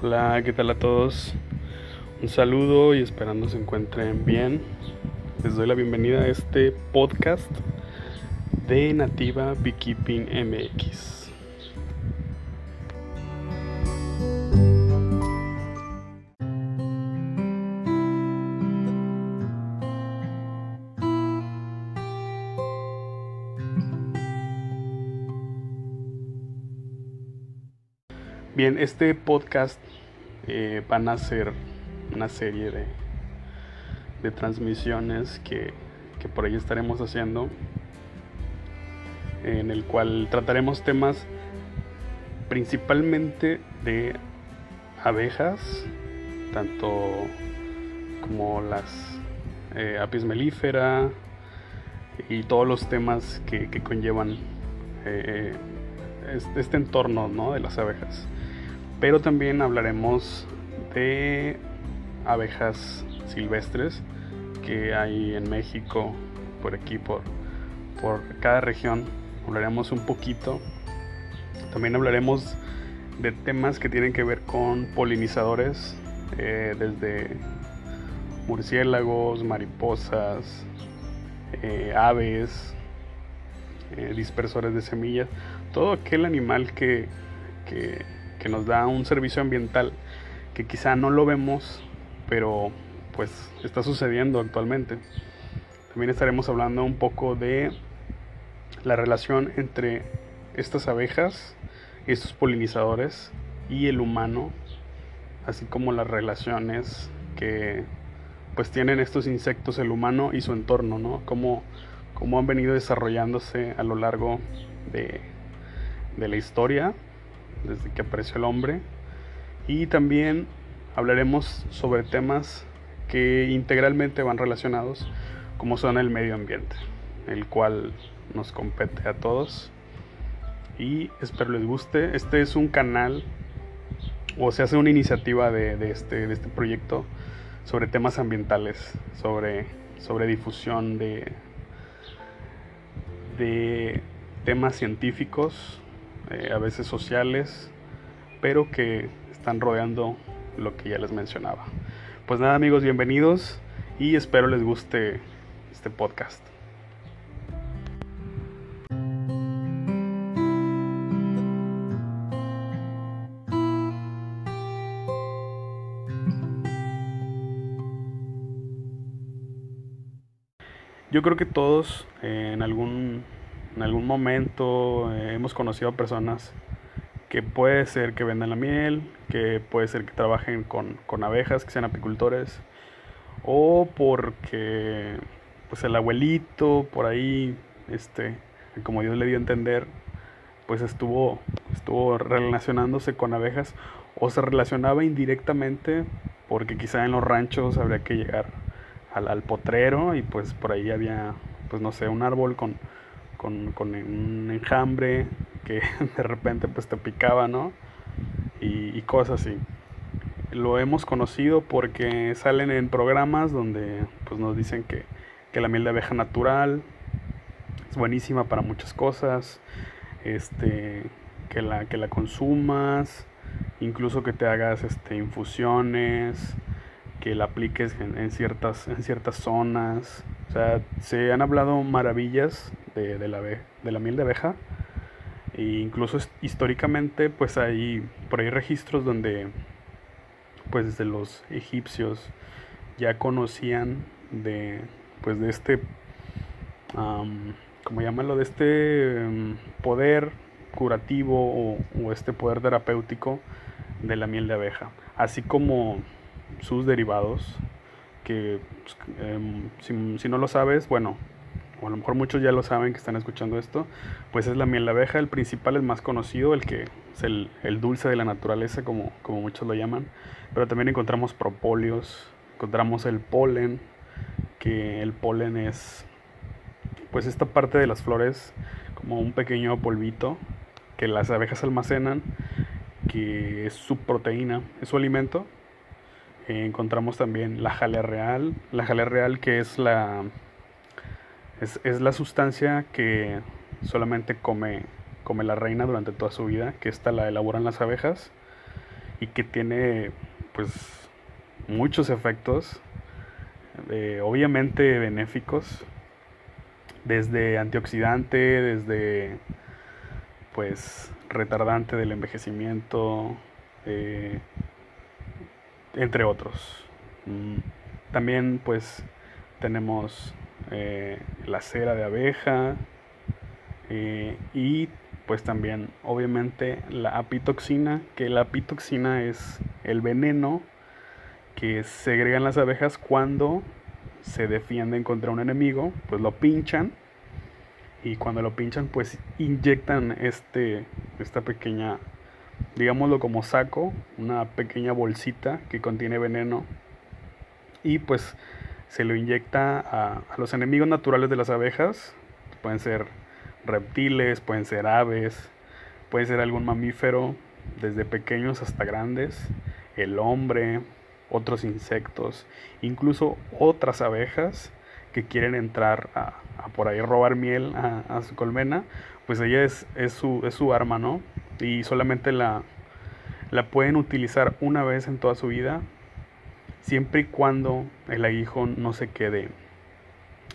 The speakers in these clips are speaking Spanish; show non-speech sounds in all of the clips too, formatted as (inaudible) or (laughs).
Hola, ¿qué tal a todos? Un saludo y esperando se encuentren bien. Les doy la bienvenida a este podcast de Nativa Beekeeping MX. Bien, este podcast eh, van a ser una serie de, de transmisiones que, que, por ahí estaremos haciendo, en el cual trataremos temas principalmente de abejas, tanto como las eh, apis melífera y todos los temas que, que conllevan eh, este, este entorno ¿no? de las abejas pero también hablaremos de abejas silvestres que hay en México, por aquí, por, por cada región. Hablaremos un poquito. También hablaremos de temas que tienen que ver con polinizadores, eh, desde murciélagos, mariposas, eh, aves, eh, dispersores de semillas, todo aquel animal que, que que nos da un servicio ambiental que quizá no lo vemos, pero pues está sucediendo actualmente. También estaremos hablando un poco de la relación entre estas abejas, estos polinizadores y el humano, así como las relaciones que pues tienen estos insectos, el humano y su entorno, ¿no? Cómo, cómo han venido desarrollándose a lo largo de, de la historia desde que apareció el hombre. Y también hablaremos sobre temas que integralmente van relacionados, como son el medio ambiente, el cual nos compete a todos. Y espero les guste. Este es un canal, o se hace una iniciativa de, este, de este proyecto sobre temas ambientales, sobre, sobre difusión de, de temas científicos eh, a veces sociales, pero que están rodeando lo que ya les mencionaba. Pues nada amigos, bienvenidos y espero les guste este podcast. Yo creo que todos eh, en algún en algún momento eh, hemos conocido a personas que puede ser que vendan la miel, que puede ser que trabajen con, con abejas, que sean apicultores, o porque pues el abuelito por ahí, este, como Dios le dio a entender, pues estuvo, estuvo relacionándose con abejas o se relacionaba indirectamente porque quizá en los ranchos habría que llegar al, al potrero y pues por ahí había, pues no sé, un árbol con, con, con un enjambre que (laughs) de repente pues te picaba, ¿no? Y, cosas así. Lo hemos conocido porque salen en programas donde pues nos dicen que, que la miel de abeja natural es buenísima para muchas cosas, este, que la, que la consumas, incluso que te hagas este, infusiones, que la apliques en, ciertas, en ciertas zonas. O sea, se han hablado maravillas de, de, la, de la miel de abeja. E incluso históricamente, pues hay por ahí registros donde, pues desde los egipcios ya conocían de, pues de este, como llamarlo, de este em, poder curativo o, o este poder terapéutico de la miel de abeja. Así como sus derivados, que pues, em, si, no lo sabes, bueno, o a lo mejor muchos ya lo saben que están escuchando esto, pues es la miel de abeja, el principal, el más conocido, el que es el, dulce de la naturaleza, como, como muchos lo llaman, pero también encontramos propóleos, encontramos el polen, que el polen es pues esta parte de las flores como un pequeño polvito que las abejas almacenan, que es su proteína, es su alimento eh, encontramos también la jalea real. La jalea real que es la, es, la sustancia que solamente come, come la reina durante toda su vida, que esta la elaboran las abejas. y que tiene pues muchos efectos eh, obviamente benéficos desde antioxidante desde pues retardante del envejecimiento eh, entre otros. También pues tenemos eh, la cera de abeja y pues también obviamente la apitoxina, que la apitoxina es el veneno que segregan las abejas cuando se defienden contra un enemigo, pues lo pinchan y cuando lo pinchan pues inyectan este esta pequeña digámoslo como saco, una pequeña bolsita que contiene veneno y pues se lo inyecta a, los enemigos naturales de las abejas, pueden ser reptiles, pueden ser aves, puede ser algún mamífero, desde pequeños hasta grandes, el hombre, otros insectos, incluso otras abejas que quieren entrar a, por ahí robar miel a, su colmena, pues ella es, es, su, es su arma, ¿no? Y solamente la, la pueden utilizar una vez en toda su vida, siempre y cuando el aguijón no se quede,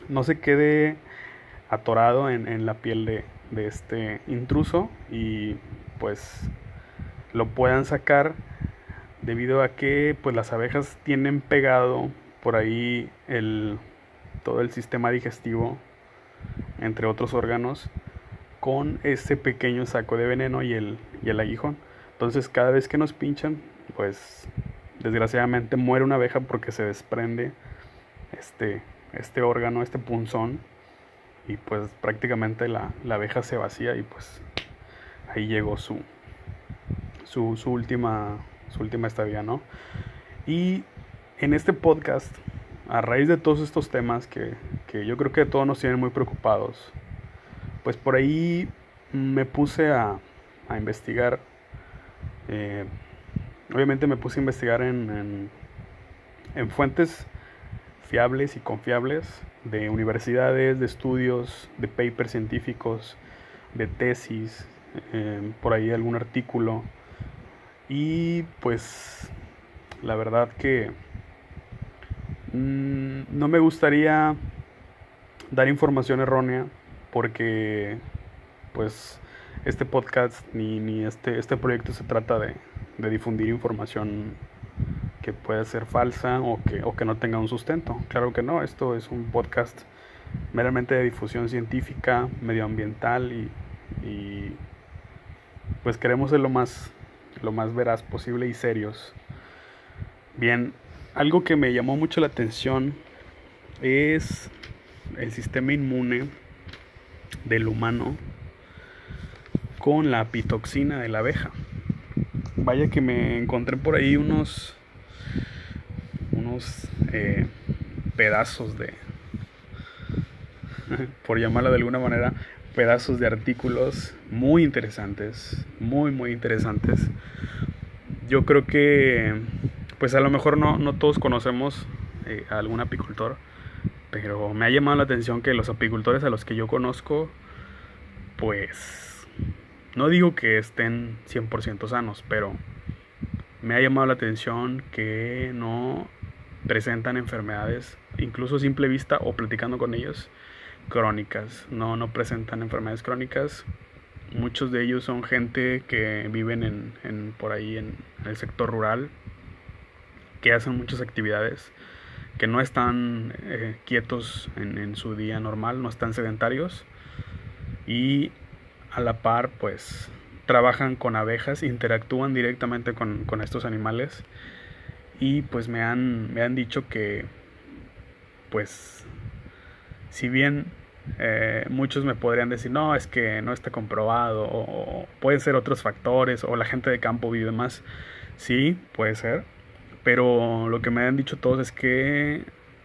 no se quede atorado en, la piel de, este intruso y pues lo puedan sacar debido a que pues las abejas tienen pegado por ahí el todo el sistema digestivo entre otros órganos con ese pequeño saco de veneno y el, y el aguijón entonces cada vez que nos pinchan pues desgraciadamente muere una abeja porque se desprende este, este órgano, este punzón y pues prácticamente la, abeja se vacía y pues ahí llegó su, su, su, última, su última estadía, ¿no? Y en este podcast, a raíz de todos estos temas que, yo creo que todos nos tienen muy preocupados, pues por ahí me puse a, a investigar. Eh, obviamente me puse a investigar en, en, en fuentes fiables y confiables de universidades, de estudios, de papers científicos, de tesis, eh, por ahí algún artículo. Y pues la verdad que mm, no me gustaría dar información errónea porque pues este podcast ni, ni este, este proyecto se trata de, de difundir información que puede ser falsa o que, o que no tenga un sustento. Claro que no, esto es un podcast meramente de difusión científica, medioambiental y, y pues queremos ser lo más, lo más veraz posible y serios. Bien, algo que me llamó mucho la atención es el sistema inmune del humano con la apitoxina de la abeja. Vaya que me encontré por ahí unos eh, pedazos de, (laughs) por llamarlo de alguna manera, pedazos de artículos muy interesantes, muy, muy interesantes. Yo creo que, pues a lo mejor no, no todos conocemos eh, a algún apicultor, pero me ha llamado la atención que los apicultores a los que yo conozco, pues, no digo que estén 100% sanos, pero me ha llamado la atención que no presentan enfermedades, incluso a simple vista o platicando con ellos, crónicas. No, no presentan enfermedades crónicas. Muchos de ellos son gente que viven en, por ahí en el sector rural, que hacen muchas actividades, que no están eh, quietos en, su día normal, no están sedentarios. Y a la par pues trabajan con abejas, interactúan directamente con, estos animales. Y pues me han, me han dicho que pues si bien eh, muchos me podrían decir no es que no está comprobado o, pueden ser otros factores o la gente de campo vive más. Sí puede ser pero lo que me han dicho todos es que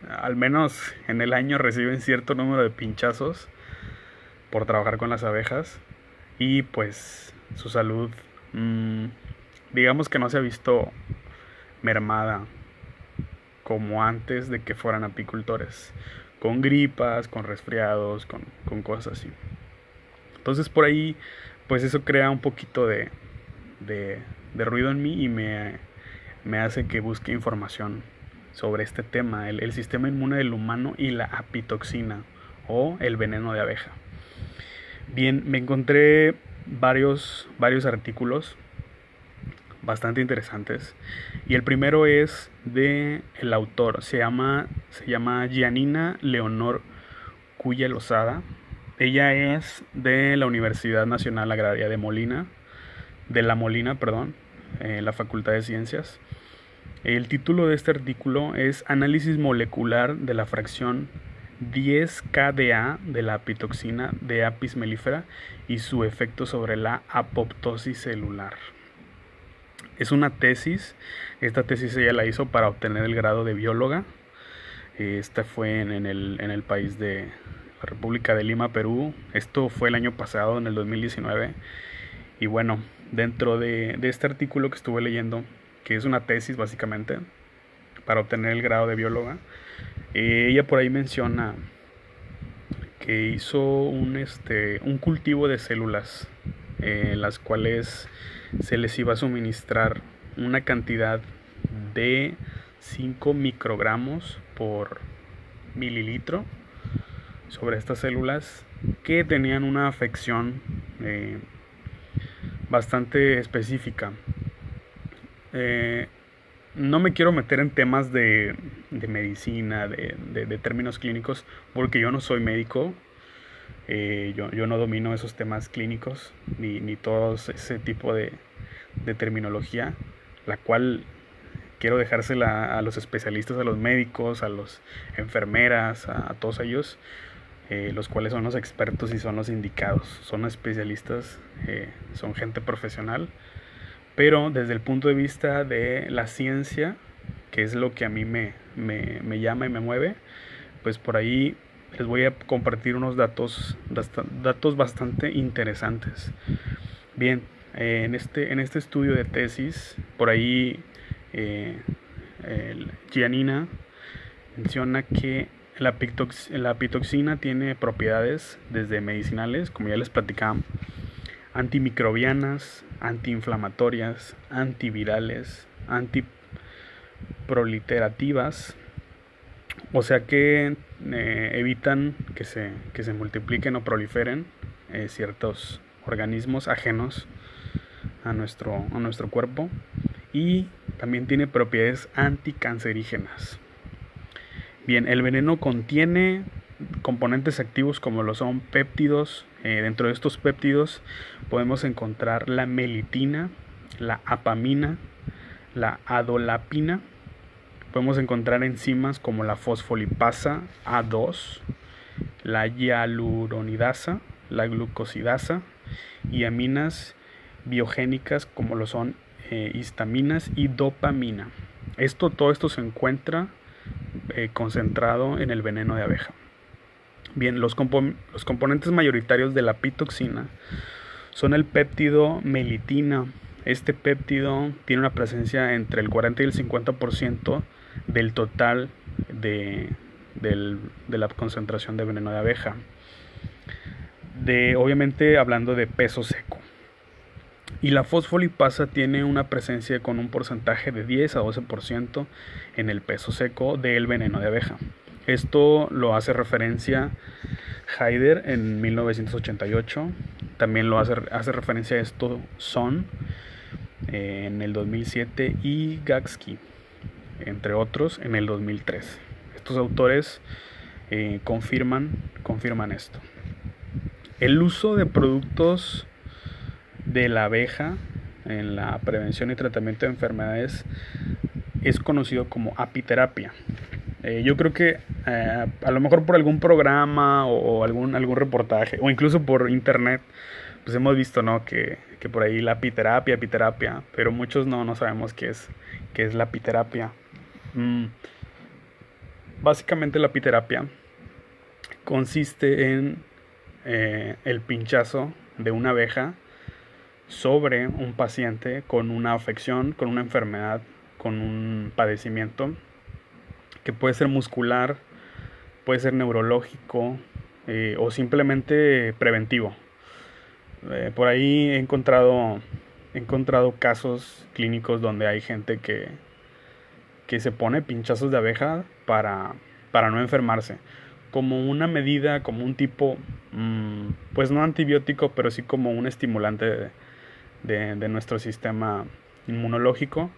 al menos en el año reciben cierto número de pinchazos por trabajar con las abejas y pues su salud mm, digamos que no se ha visto mermada como antes de que fueran apicultores, con gripas, con resfriados, con, cosas así. Entonces por ahí, pues eso crea un poquito de, de, de ruido en mí y me, me hace que busque información sobre este tema, el, sistema inmune del humano y la apitoxina o el veneno de abeja. Bien, me encontré varios, varios artículos bastante interesantes y el primero es de el autor, se llama, se llama Gianina Leonor Cuya Lozada. Ella es de la Universidad Nacional Agraria de Molina, de La Molina, perdón, en la Facultad de Ciencias. El título de este artículo es Análisis molecular de la fracción 10-KDA de la apitoxina de Apis mellifera y su efecto sobre la apoptosis celular. Es una tesis, esta tesis ella la hizo para obtener el grado de bióloga. Esta fue en, el, en el país de la República de Lima, Perú. Esto fue el año pasado, en el 2019. Y bueno, dentro de, de este artículo que estuve leyendo, que es una tesis básicamente, para obtener el grado de bióloga, eh, ella por ahí menciona que hizo un, este, un cultivo de células, en eh, las cuales se les iba a suministrar una cantidad de 5 microgramos por mililitro sobre estas células que tenían una afección eh, bastante específica. Eh, no me quiero meter en temas de, medicina, de, términos clínicos, porque yo no soy médico, eh, yo, no domino esos temas clínicos, ni, ni todo ese tipo de, terminología, la cual quiero dejársela a los especialistas, a los médicos, a los enfermeras, a, todos ellos, eh, los cuales son los expertos y son los indicados, son especialistas, son gente profesional pero desde el punto de vista de la ciencia, que es lo que a mí me, llama y me mueve, pues por ahí les voy a compartir unos datos, datos bastante interesantes. Bien, eh, en, este, en este estudio de tesis, por ahí eh, Gianina menciona que la, la pitoxina tiene propiedades desde medicinales, como ya les platicaba, antimicrobianas, antiinflamatorias, antivirales, antiproliterativas, o sea que eh, evitan que se, que se, multipliquen o proliferen eh, ciertos organismos ajenos a nuestro, a nuestro cuerpo y también tiene propiedades anticancerígenas. Bien, el veneno contiene componentes activos como lo son péptidos. Eh, dentro de estos péptidos podemos encontrar la melitina, la apamina, la adolapina. Podemos encontrar enzimas como la fosfolipasa A2, la hialuronidasa, la glucosidasa y aminas biogénicas como lo son eh, histaminas y dopamina. Esto, todo esto se encuentra eh, concentrado en el veneno de abeja. Bien, los, los componentes mayoritarios de la pitoxina son el péptido melitina. Este péptido tiene una presencia entre el 40 y el 50% del total de, de, la concentración de veneno de abeja. De, obviamente hablando de peso seco. Y la fosfolipasa tiene una presencia con un porcentaje de 10 a 12% en el peso seco del veneno de abeja. Esto lo hace referencia Haider en 1988. También lo hace, hace referencia a esto Son eh, en el 2007 y Gagsky, entre otros, en el 2003. Estos autores eh, confirman, confirman esto. El uso de productos de la abeja en la prevención y tratamiento de enfermedades es conocido como apiterapia. Eh, yo creo que eh, a lo mejor por algún programa o, algún, algún reportaje o incluso por internet, pues hemos visto, ¿no? Que, por ahí la apiterapia, apiterapia, pero muchos no, no sabemos qué es, qué es la apiterapia. Mm. Básicamente la apiterapia consiste en eh, el pinchazo de una abeja sobre un paciente con una afección, con una enfermedad, con un padecimiento que puede ser muscular, puede ser neurológico eh, o simplemente preventivo. Eh, por ahí he encontrado he encontrado casos clínicos donde hay gente que, que se pone pinchazos de abeja para, para no enfermarse. Como una medida, como un tipo, mm, pues no antibiótico, pero sí como un estimulante de, de nuestro sistema inmunológico.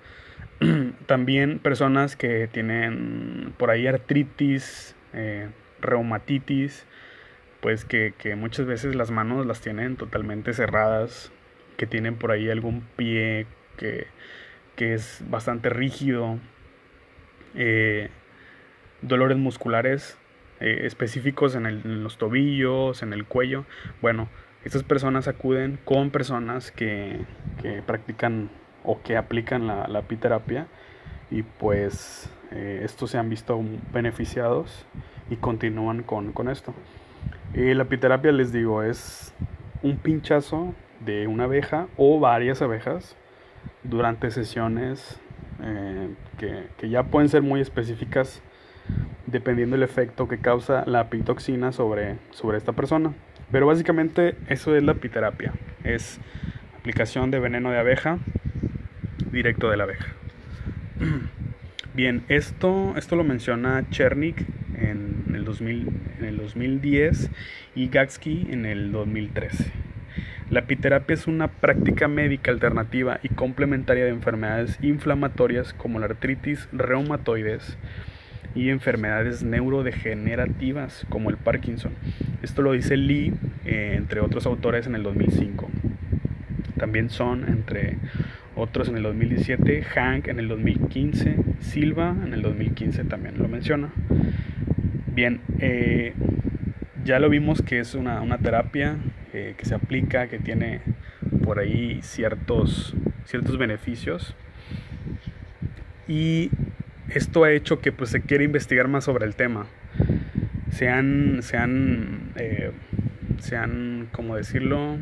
(clears throat) También personas que tienen por ahí artritis, eh, reumatitis, pues que, muchas veces las manos las tienen totalmente cerradas, que tienen por ahí algún pie que, es bastante rígido, eh, dolores musculares eh, específicos en, en, los tobillos, en el cuello. Bueno, estas personas acuden con personas que, que practican o que aplican la, la apiterapia y pues eh, estos se han visto beneficiados y continúan con, esto. Y la apiterapia les digo es un pinchazo de una abeja o varias abejas durante sesiones eh, que, que, ya pueden ser muy específicas dependiendo del efecto que causa la apitoxina sobre, sobre esta persona. Pero básicamente eso es la apiterapia. Es aplicación de veneno de abeja directo de la abeja. (clears throat) Bien, esto, esto lo menciona Chernik en el, 2000, en el 2010 y Gatsky en el 2013. La apiterapia es una práctica médica alternativa y complementaria de enfermedades inflamatorias como la artritis reumatoides y enfermedades neurodegenerativas como el Parkinson. Esto lo dice Lee, eh, entre otros autores, en el 2005. También son entre otros en el 2017, Hank en el 2015, Silva en el 2015 también lo menciona. Bien, eh, ya lo vimos que es una, terapia eh, que se aplica, que tiene por ahí ciertos, ciertos beneficios. Y esto ha hecho que pues, se quiera investigar más sobre el tema. Se han, se han, eh, se han, ¿cómo decirlo?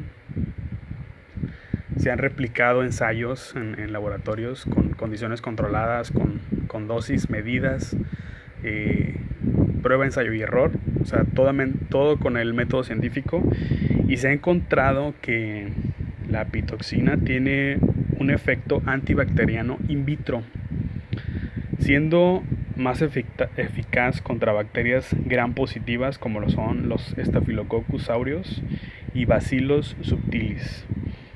Se han replicado ensayos en, laboratorios con condiciones controladas, con, dosis medidas, eh, prueba, ensayo y error, o sea, todo, con el método científico. Y se ha encontrado que la pitoxina tiene un efecto antibacteriano in vitro, siendo más eficaz contra bacterias gran positivas como lo son los Staphylococcus aureus y Bacillus subtilis.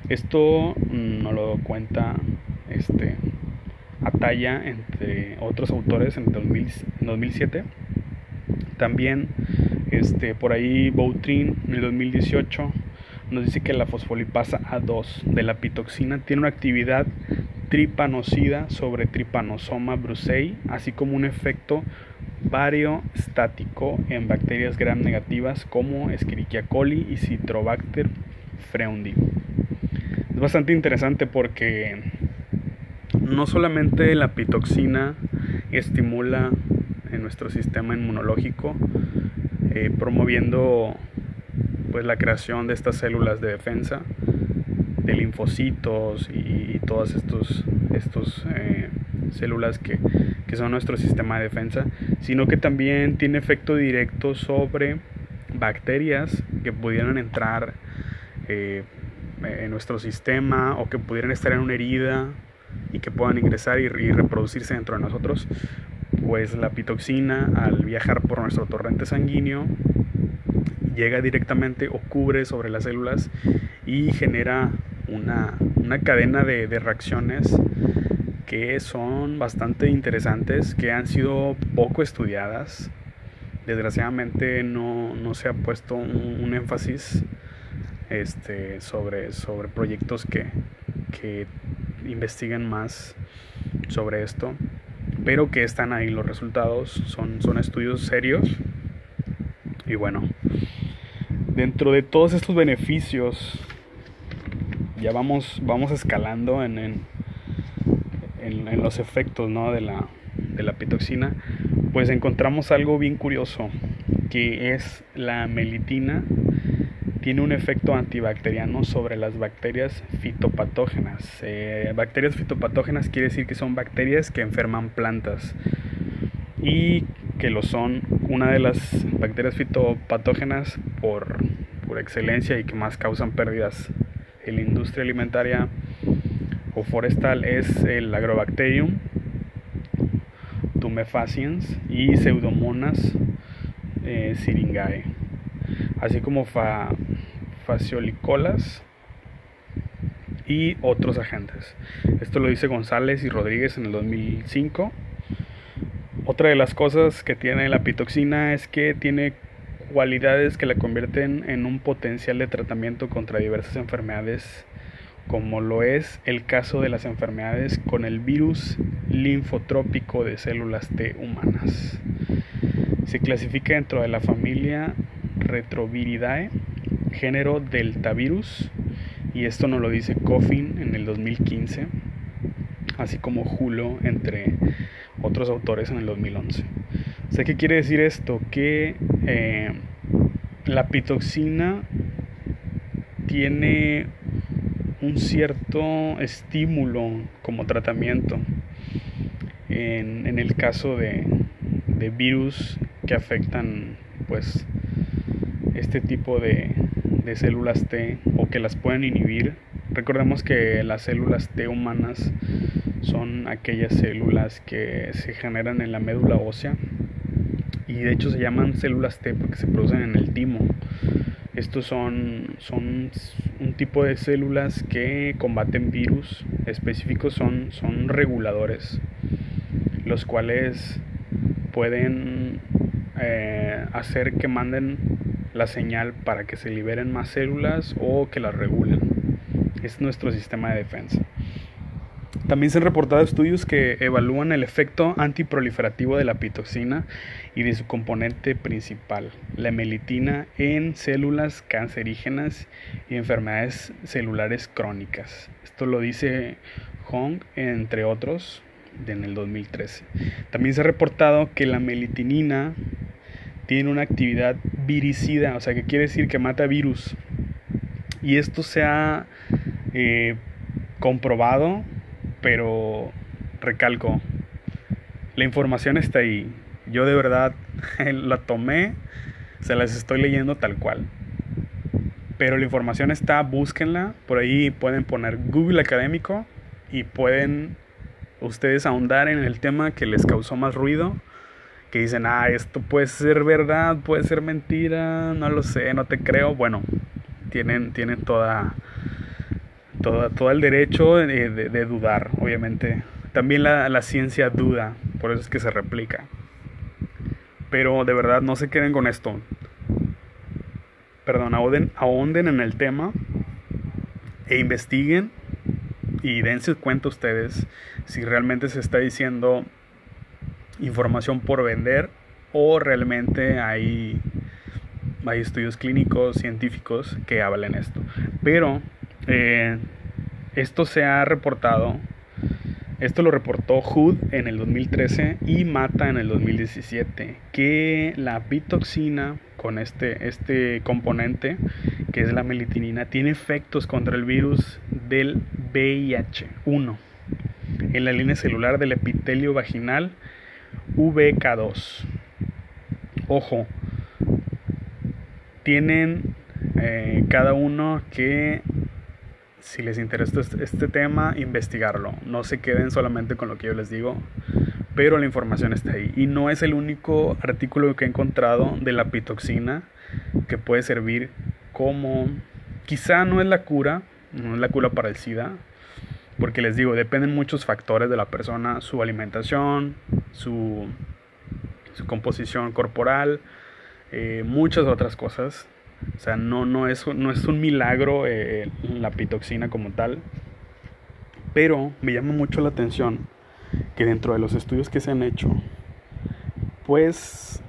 Esto nos lo cuenta este, Ataya, entre otros autores, en, 2007. También este, por ahí Boutrin, en el 2018, nos dice que la fosfolipasa A2 de la pitoxina tiene una actividad tripanocida sobre Trypanosoma brucei, así como un efecto variostático en bacterias gram negativas como Escherichia coli y Citrobacter freundi es bastante interesante porque no solamente la pitoxina estimula en nuestro sistema inmunológico, eh, promoviendo pues la creación de estas células de defensa, de linfocitos y, todas estos, estos eh, células que, son nuestro sistema de defensa, sino que también tiene efecto directo sobre bacterias que pudieran entrar eh, en nuestro sistema o que pudieran estar en una herida y que puedan ingresar y, reproducirse dentro de nosotros, pues la pitoxina al viajar por nuestro torrente sanguíneo llega directamente o cubre sobre las células y genera una, cadena de, reacciones que son bastante interesantes, que han sido poco estudiadas. Desgraciadamente no, se ha puesto un énfasis este, sobre, sobre proyectos que, que investigan más sobre esto, pero que están ahí los resultados, son, son estudios serios. Y bueno, dentro de todos estos beneficios, ya vamos, vamos escalando en, en, en, los efectos ¿no? de, la, de la pitoxina, pues encontramos algo bien curioso, que es la melitina tiene un efecto antibacteriano sobre las bacterias fitopatógenas. Eh, bacterias fitopatógenas quiere decir que son bacterias que enferman plantas y que lo son una de las bacterias fitopatógenas por, por excelencia y que más causan pérdidas en la industria alimentaria o forestal es el Agrobacterium tumefaciens y Pseudomonas eh, syringae, así como fa, faciolicolas y otros agentes. Esto lo dice González y Rodríguez en el 2005. Otra de las cosas que tiene la pitoxina es que tiene cualidades que la convierten en un potencial de tratamiento contra diversas enfermedades, como lo es el caso de las enfermedades con el virus linfotrópico de células T humanas. Se clasifica dentro de la familia Retroviridae, género Deltavirus, y esto nos lo dice Coffin en el 2015, así como Julio entre otros autores en el 2011. ¿qué quiere decir esto? Que eh, la pitoxina tiene un cierto estímulo como tratamiento en, el caso de, de, virus que afectan pues este tipo de, de células T o que las pueden inhibir. Recordemos que las células T humanas son aquellas células que se generan en la médula ósea y de hecho se llaman células T porque se producen en el timo. Estos son, son un tipo de células que combaten virus específicos, son, son reguladores, los cuales pueden eh, hacer que manden la señal para que se liberen más células o que las regulen. Es nuestro sistema de defensa. También se han reportado estudios que evalúan el efecto antiproliferativo de la pitoxina y de su componente principal, la hemelitina, en células cancerígenas y enfermedades celulares crónicas. Esto lo dice Hong, entre otros, en el 2013. También se ha reportado que la melitinina tiene una actividad viricida, o sea, que quiere decir que mata virus. Y esto se ha eh, comprobado pero recalco, la información está ahí. Yo de verdad (laughs) la tomé, se las estoy leyendo tal cual. Pero la información está, búsquenla. Por ahí pueden poner Google Académico y pueden ustedes ahondar en el tema que les causó más ruido. Que dicen, ah, esto puede ser verdad, puede ser mentira, no lo sé, no te creo. Bueno, tienen, tienen toda todo, el derecho de, dudar, obviamente. También la, ciencia duda, por eso es que se replica. Pero de verdad no se queden con esto. Perdón, ahonden, en el tema e investiguen y dense cuenta ustedes si realmente se está diciendo información por vender o realmente hay, hay estudios clínicos, científicos que hablen esto. Pero eh, esto se ha reportado, esto lo reportó Hood en el 2013 y Mata en el 2017, que la bitoxina con este, este componente, que es la melitinina, tiene efectos contra el virus del VIH-1 en la línea celular del epitelio vaginal VK2. Ojo, tienen eh, cada uno que si les interesa este, este tema, investigarlo. No se queden solamente con lo que yo les digo, pero la información está ahí. Y no es el único artículo que he encontrado de la pitoxina que puede servir como, quizá no es la cura, no es la cura para el SIDA, porque les digo, dependen muchos factores de la persona, su alimentación, su, composición corporal, eh, muchas otras cosas o sea, no, no, es, no es un milagro eh, la pitoxina como tal. Pero me llama mucho la atención que dentro de los estudios que se han hecho, pues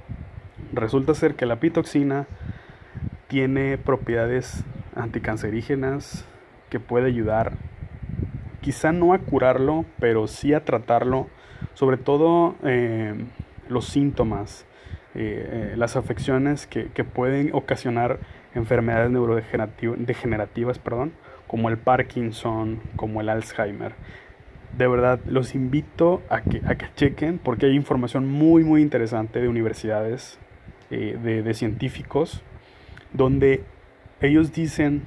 resulta ser que la pitoxina tiene propiedades anticancerígenas que puede ayudar, quizá no a curarlo, pero sí a tratarlo, sobre todo eh, los síntomas eh, eh, las afecciones que, pueden ocasionar enfermedades neurodegenerativas, perdón, como el Parkinson, como el Alzheimer. De verdad, los invito a que, a que chequen porque hay información muy, muy interesante de universidades, de, de científicos, donde ellos dicen,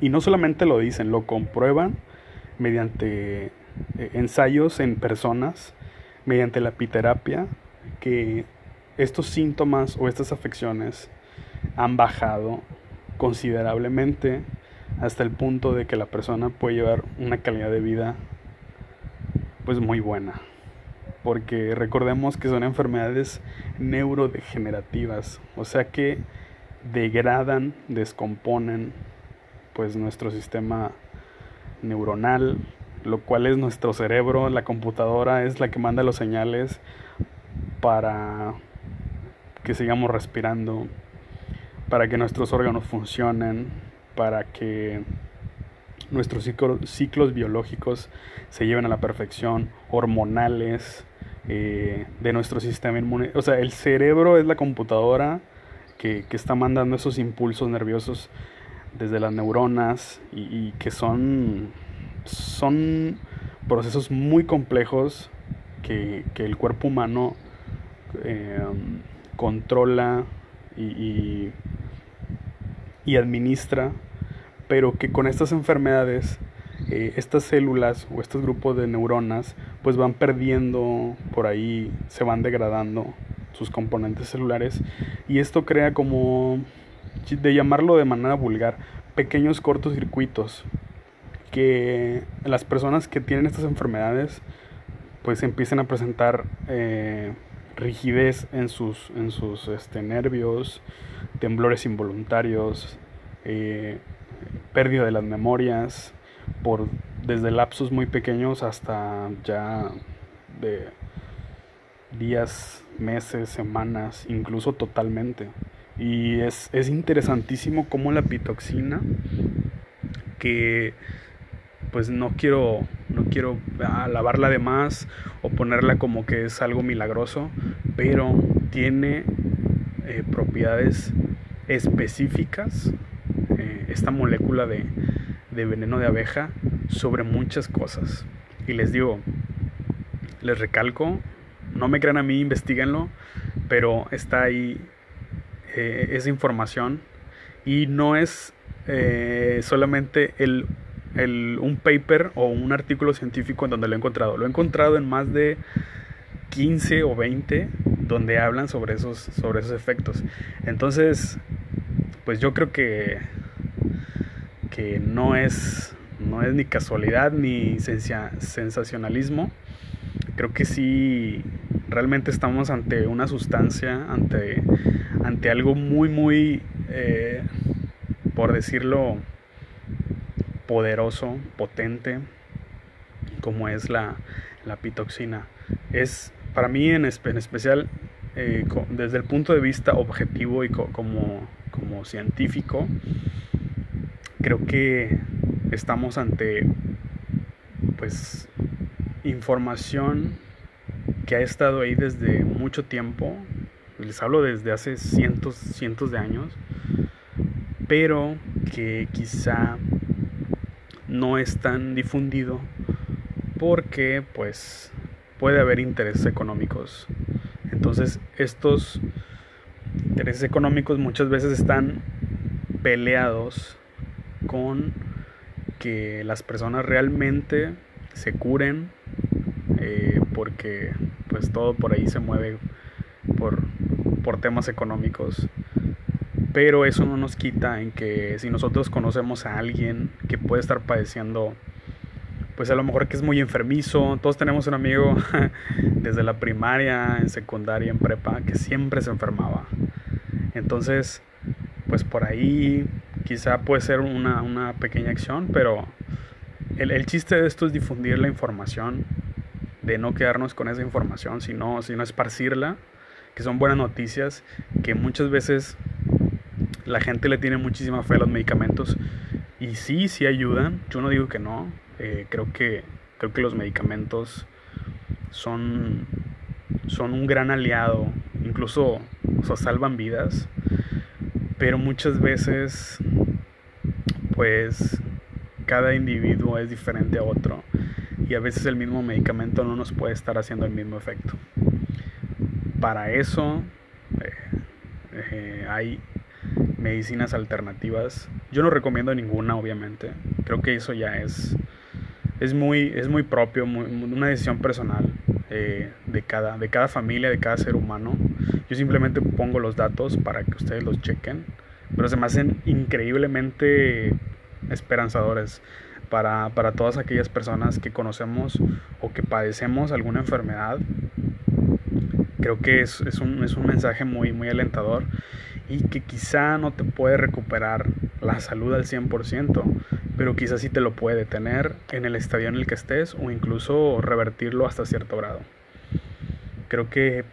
y no solamente lo dicen, lo comprueban, mediante eh, ensayos en personas, mediante la epiterapia, que estos síntomas o estas afecciones han bajado considerablemente hasta el punto de que la persona puede llevar una calidad de vida pues muy buena. Porque recordemos que son enfermedades neurodegenerativas, o sea que degradan, descomponen pues nuestro sistema neuronal, lo cual es nuestro cerebro, la computadora es la que manda los señales para que sigamos respirando, para que nuestros órganos funcionen, para que nuestros ciclos biológicos se lleven a la perfección, hormonales, eh, de nuestro sistema inmune. O sea, el cerebro es la computadora que, está mandando esos impulsos nerviosos desde las neuronas y, que son, son procesos muy complejos que, el cuerpo humano eh, controla y, y, administra, pero que con estas enfermedades, eh, estas células o estos grupos de neuronas, pues van perdiendo por ahí, se van degradando sus componentes celulares. Y esto crea como, de llamarlo de manera vulgar, pequeños cortocircuitos que las personas que tienen estas enfermedades pues empiezan a presentar eh, rigidez en sus, en sus este, nervios, temblores involuntarios, eh, pérdida de las memorias, por desde lapsos muy pequeños hasta ya de días, meses, semanas, incluso totalmente. Y es, es interesantísimo cómo la pitoxina, que pues no quiero, no quiero alabarla de más o ponerla como que es algo milagroso, pero tiene eh, propiedades específicas, eh, esta molécula de, de veneno de abeja, sobre muchas cosas. Y les digo, les recalco, no me crean a mí, investiguenlo, pero está ahí eh, esa información y no es solamente el, un paper o un artículo científico en donde lo he encontrado. Lo he encontrado en más de 15 o 20 donde hablan sobre esos, sobre esos efectos. Entonces, pues yo creo que, que no, es, no es ni casualidad ni sensacionalismo. Creo que sí realmente estamos ante una sustancia, ante, ante algo muy, muy, eh, por decirlo, poderoso, potente, como es la, la pitoxina. Es para mí en, en especial, eh, desde el punto de vista objetivo y como, como científico, creo que estamos ante pues información que ha estado ahí desde mucho tiempo, les hablo desde hace cientos, cientos de años, pero que quizá no es tan difundido porque pues puede haber intereses económicos. Entonces estos intereses económicos muchas veces están peleados con que las personas realmente se curen eh, porque pues todo por ahí se mueve por, por temas económicos. Pero eso no nos quita en que si nosotros conocemos a alguien que puede estar padeciendo, pues a lo mejor que es muy enfermizo, todos tenemos un amigo (laughs) desde la primaria, en secundaria, en prepa, que siempre se enfermaba. Entonces, pues por ahí quizá puede ser una, una pequeña acción, pero el, el, chiste de esto es difundir la información de no quedarnos con esa información, sino, sino esparcirla, que son buenas noticias, que muchas veces la gente le tiene muchísima fe a los medicamentos y sí, sí ayudan, yo no digo que no, eh, creo, que, creo que los medicamentos son, son un gran aliado, incluso o salvan vidas, pero muchas veces pues cada individuo es diferente a otro y a veces el mismo medicamento no nos puede estar haciendo el mismo efecto. Para eso eh, eh, hay medicinas alternativas. Yo no recomiendo ninguna, obviamente. Creo que eso ya es es muy, es muy propio, una decisión personal eh, de, cada, de cada familia, de cada ser humano. Yo simplemente pongo los datos para que ustedes los chequen, pero se me hacen increíblemente esperanzadores para, para todas aquellas personas que conocemos o que padecemos alguna enfermedad. Creo que es, es, un, es un mensaje muy, muy alentador y que quizá no te puede recuperar la salud al 100%, pero quizá sí te lo puede detener en el estadio en el que estés o incluso revertirlo hasta cierto grado. Creo que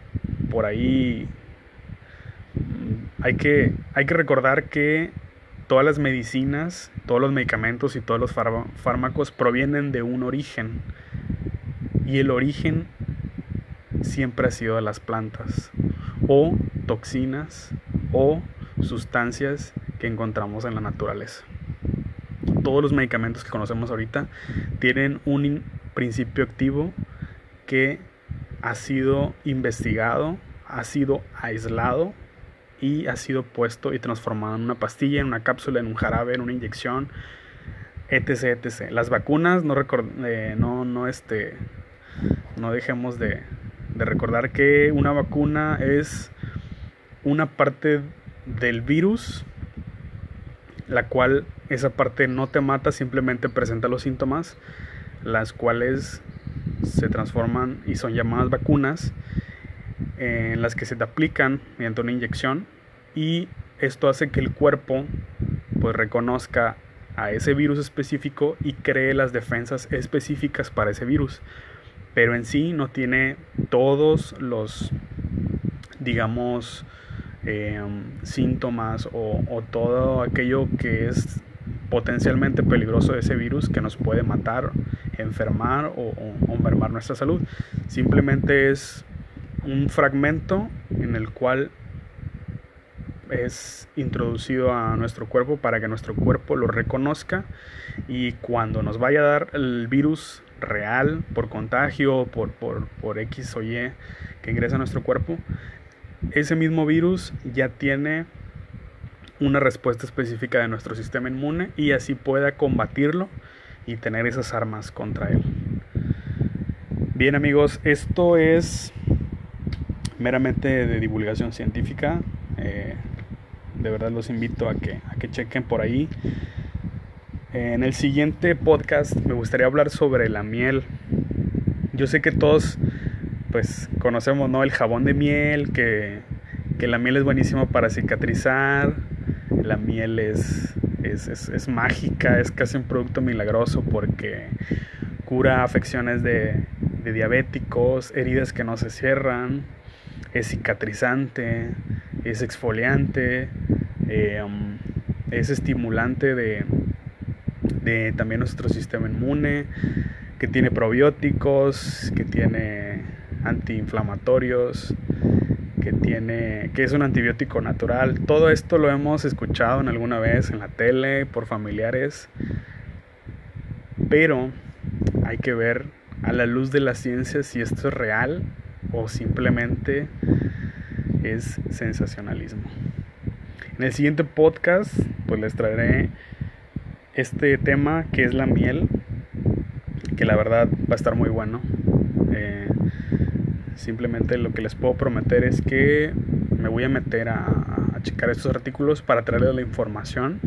por ahí mm, hay que, hay que recordar que todas las medicinas, todos los medicamentos y todos los fármacos provienen de un origen. Y el origen siempre ha sido de las plantas o toxinas o sustancias que encontramos en la naturaleza. Todos los medicamentos que conocemos ahorita tienen un principio activo que ha sido investigado, ha sido aislado y ha sido puesto y transformado en una pastilla, en una cápsula, en un jarabe, en una inyección, etc. Las vacunas no eh, no no este no dejemos de, de recordar que una vacuna es una parte del virus, la cual esa parte no te mata, simplemente presenta los síntomas, las cuales se transforman y son llamadas vacunas, en las que se te aplican mediante una inyección y esto hace que el cuerpo pues reconozca a ese virus específico y cree las defensas específicas para ese virus. Pero en sí no tiene todos los, digamos, Em, síntomas o, todo aquello que es potencialmente peligroso de ese virus que nos puede matar, enfermar o, o, mermar nuestra salud. Simplemente es un fragmento en el cual es introducido a nuestro cuerpo para que nuestro cuerpo lo reconozca y cuando nos vaya a dar el virus real por contagio, por, por, por X o Y que ingresa a nuestro cuerpo, ese mismo virus ya tiene una respuesta específica de nuestro sistema inmune y así pueda combatirlo y tener esas armas contra él. Bien amigos, esto es meramente de divulgación científica. Eh, de verdad los invito a que, a que chequen por ahí. En el siguiente podcast me gustaría hablar sobre la miel. Yo sé que todos pues conocemos, ¿no? El jabón de miel, que, la miel es buenísima para cicatrizar, la miel es, es, mágica, es casi un producto milagroso porque cura afecciones de, diabéticos, heridas que no se cierran, es cicatrizante, es exfoliante, eh, um, es estimulante de, de también nuestro sistema inmune, que tiene probióticos, que tiene antiinflamatorios, que tiene que es un antibiótico natural. Todo esto lo hemos escuchado en alguna vez en la tele por familiares. Pero hay que ver a la luz de la ciencia si esto es real o simplemente es sensacionalismo. En el siguiente podcast pues les traeré este tema que es la miel, que la verdad va a estar muy bueno. Eh, Simplemente lo que les puedo prometer es que me voy a meter a, checar estos artículos para traerles la información.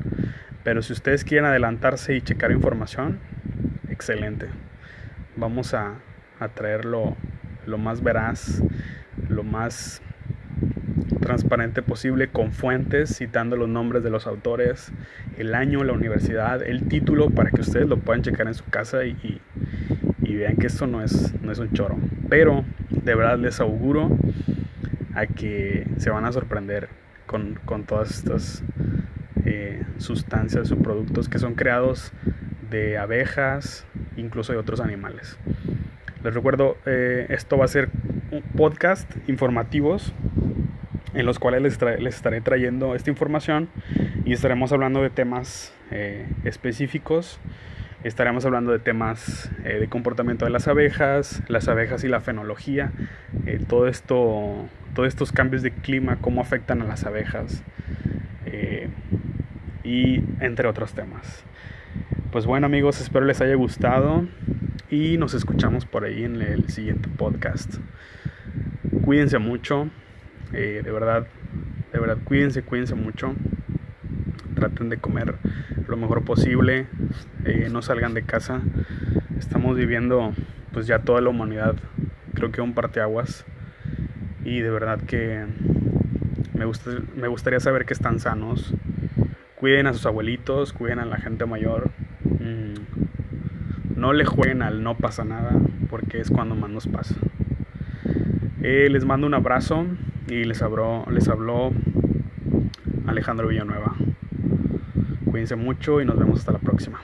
Pero si ustedes quieren adelantarse y checar información, excelente. Vamos a, a traerlo lo más veraz, lo más transparente posible con fuentes, citando los nombres de los autores, el año, la universidad, el título, para que ustedes lo puedan checar en su casa y, y vean que esto no es, no es un choro. Pero de verdad les auguro a que se van a sorprender con, todas estas eh, sustancias o productos que son creados de abejas, incluso de otros animales. Les recuerdo, eh, esto va a ser un podcast informativos en los cuales les, estaré trayendo esta información y estaremos hablando de temas eh, específicos Estaremos hablando de temas eh, de comportamiento de las abejas, las abejas y la fenología, eh, todo esto, todos estos cambios de clima, cómo afectan a las abejas eh, y entre otros temas. Pues bueno amigos, espero les haya gustado y nos escuchamos por ahí en el siguiente podcast. Cuídense mucho, de verdad, de verdad, cuídense, cuídense mucho. Traten de comer lo mejor posible, eh, no salgan de casa. Estamos viviendo, pues ya toda la humanidad, creo que un parteaguas. Y de verdad que me, gusta, me gustaría saber que están sanos. Cuiden a sus abuelitos, cuiden a la gente mayor. Mm, no le jueguen al no pasa nada, porque es cuando más nos pasa. Eh, les mando un abrazo y les habló, les habló Alejandro Villanueva. Cuídense mucho y nos vemos hasta la próxima.